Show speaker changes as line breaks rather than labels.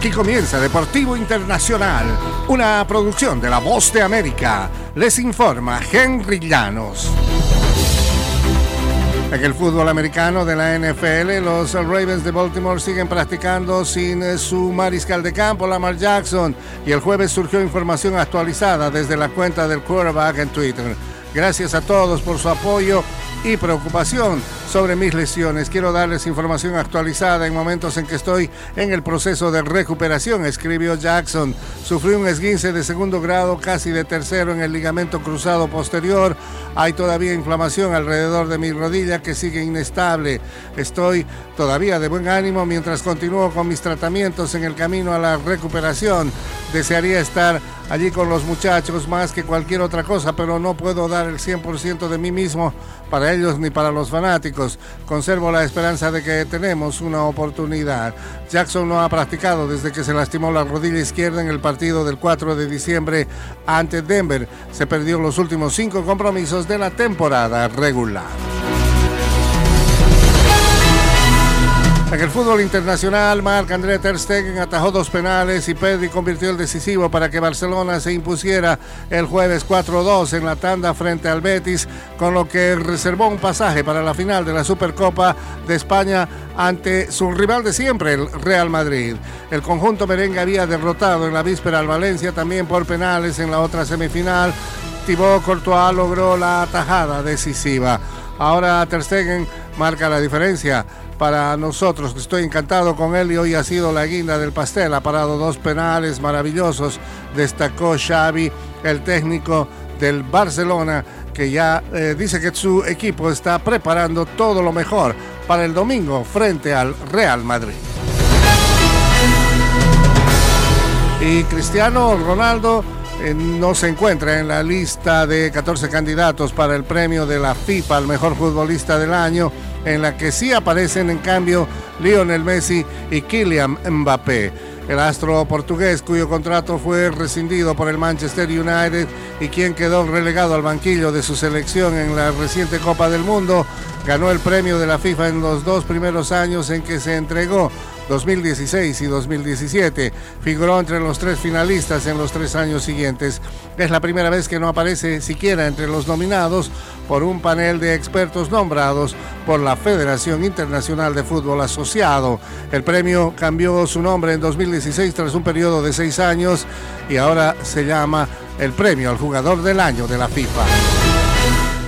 Aquí comienza Deportivo Internacional, una producción de La Voz de América. Les informa Henry Llanos. En el fútbol americano de la NFL, los Ravens de Baltimore siguen practicando sin su mariscal de campo, Lamar Jackson, y el jueves surgió información actualizada desde la cuenta del quarterback en Twitter. Gracias a todos por su apoyo y preocupación sobre mis lesiones. Quiero darles información actualizada en momentos en que estoy en el proceso de recuperación, escribió Jackson. Sufrí un esguince de segundo grado, casi de tercero en el ligamento cruzado posterior. Hay todavía inflamación alrededor de mi rodilla que sigue inestable. Estoy todavía de buen ánimo mientras continúo con mis tratamientos en el camino a la recuperación. Desearía estar allí con los muchachos más que cualquier otra cosa, pero no puedo dar el 100% de mí mismo para ellos ni para los fanáticos. Conservo la esperanza de que tenemos una oportunidad. Jackson no ha practicado desde que se lastimó la rodilla izquierda en el partido del 4 de diciembre ante Denver. Se perdió los últimos cinco compromisos de la temporada regular. En el fútbol internacional, Marc André Ter Stegen atajó dos penales y Pedri convirtió el decisivo para que Barcelona se impusiera el jueves 4-2 en la tanda frente al Betis, con lo que reservó un pasaje para la final de la Supercopa de España ante su rival de siempre, el Real Madrid. El conjunto merengue había derrotado en la víspera al Valencia también por penales en la otra semifinal. Thibaut Courtois logró la atajada decisiva. Ahora Ter Stegen marca la diferencia para nosotros. Estoy encantado con él y hoy ha sido la guinda del pastel. Ha parado dos penales maravillosos. Destacó Xavi, el técnico del Barcelona, que ya eh, dice que su equipo está preparando todo lo mejor para el domingo frente al Real Madrid. Y Cristiano Ronaldo no se encuentra en la lista de 14 candidatos para el premio de la FIFA al mejor futbolista del año en la que sí aparecen en cambio Lionel Messi y Kylian Mbappé. El astro portugués, cuyo contrato fue rescindido por el Manchester United y quien quedó relegado al banquillo de su selección en la reciente Copa del Mundo, ganó el premio de la FIFA en los dos primeros años en que se entregó 2016 y 2017. Figuró entre los tres finalistas en los tres años siguientes. Es la primera vez que no aparece siquiera entre los nominados por un panel de expertos nombrados por la Federación Internacional de Fútbol Asociado. El premio cambió su nombre en 2016 tras un periodo de seis años y ahora se llama el Premio al Jugador del Año de la FIFA.